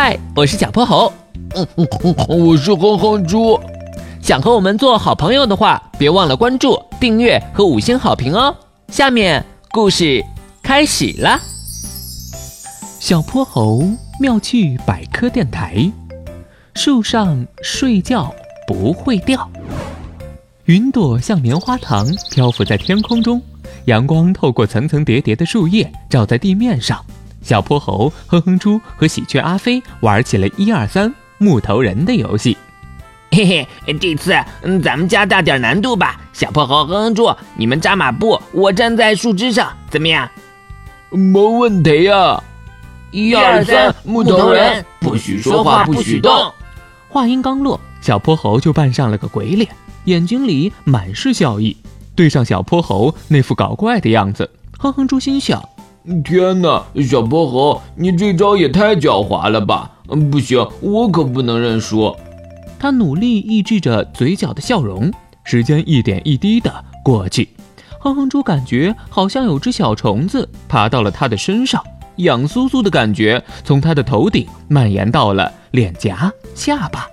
嗨，我是小泼猴。嗯嗯嗯，我是哼哼猪。想和我们做好朋友的话，别忘了关注、订阅和五星好评哦。下面故事开始了。小泼猴妙趣百科电台，树上睡觉不会掉。云朵像棉花糖漂浮在天空中，阳光透过层层叠叠的树叶照在地面上。小泼猴、哼哼猪和喜鹊阿飞玩起了一二三木头人的游戏。嘿嘿，这次嗯，咱们加大点难度吧。小泼猴、哼哼猪，你们扎马步，我站在树枝上，怎么样？没问题呀！一二三，木头人，不许说话，不许动。话音刚落，小泼猴就扮上了个鬼脸，眼睛里满是笑意。对上小泼猴那副搞怪的样子，哼哼猪心想。天哪，小泼猴，你这招也太狡猾了吧！嗯，不行，我可不能认输。他努力抑制着嘴角的笑容。时间一点一滴的过去，哼哼猪感觉好像有只小虫子爬到了他的身上，痒酥酥的感觉从他的头顶蔓延到了脸颊、下巴。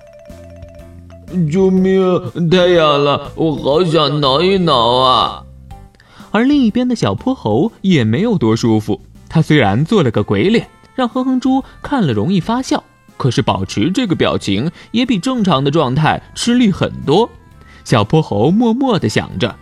救命！太痒了，我好想挠一挠啊！而另一边的小泼猴也没有多舒服。他虽然做了个鬼脸，让哼哼猪看了容易发笑，可是保持这个表情也比正常的状态吃力很多。小泼猴默默地想着：“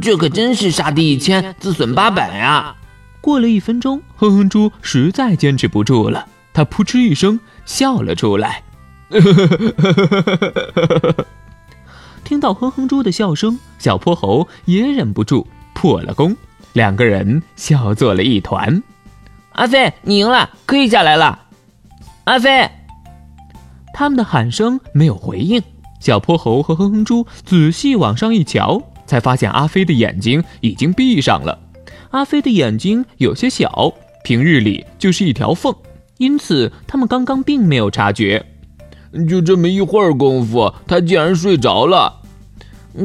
这可真是杀敌一千，自损八百呀！”过了一分钟，哼哼猪实在坚持不住了，他扑哧一声笑了出来。听到哼哼猪的笑声，小泼猴也忍不住。破了功，两个人笑作了一团。阿飞，你赢了，可以下来了。阿飞，他们的喊声没有回应。小泼猴和哼哼猪仔细往上一瞧，才发现阿飞的眼睛已经闭上了。阿飞的眼睛有些小，平日里就是一条缝，因此他们刚刚并没有察觉。就这么一会儿功夫，他竟然睡着了。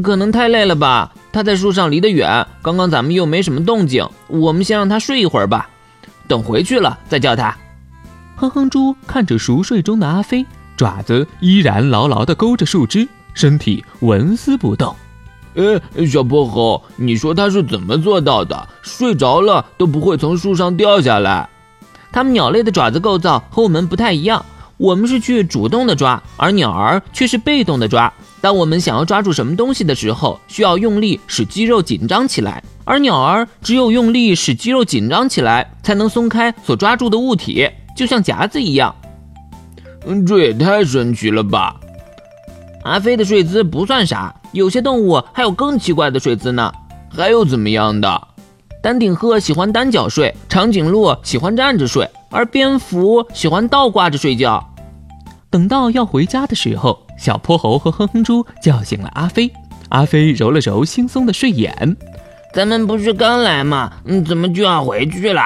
可能太累了吧。他在树上离得远，刚刚咱们又没什么动静，我们先让他睡一会儿吧，等回去了再叫他。哼哼猪看着熟睡中的阿飞，爪子依然牢牢地勾着树枝，身体纹丝不动。呃，小泼猴，你说他是怎么做到的？睡着了都不会从树上掉下来？它们鸟类的爪子构造和我们不太一样，我们是去主动的抓，而鸟儿却是被动的抓。当我们想要抓住什么东西的时候，需要用力使肌肉紧张起来，而鸟儿只有用力使肌肉紧张起来，才能松开所抓住的物体，就像夹子一样。嗯，这也太神奇了吧！阿飞的睡姿不算啥，有些动物还有更奇怪的睡姿呢。还有怎么样的？丹顶鹤喜欢单脚睡，长颈鹿喜欢站着睡，而蝙蝠喜欢倒挂着睡觉。等到要回家的时候，小泼猴和哼哼猪叫醒了阿飞。阿飞揉了揉惺忪的睡眼：“咱们不是刚来吗？嗯，怎么就要回去了？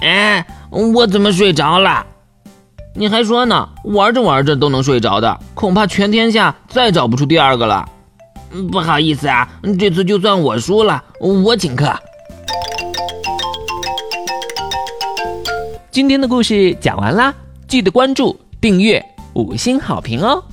哎，我怎么睡着了？你还说呢？玩着玩着都能睡着的，恐怕全天下再找不出第二个了。不好意思啊，这次就算我输了，我请客。”今天的故事讲完啦，记得关注、订阅。五星好评哦！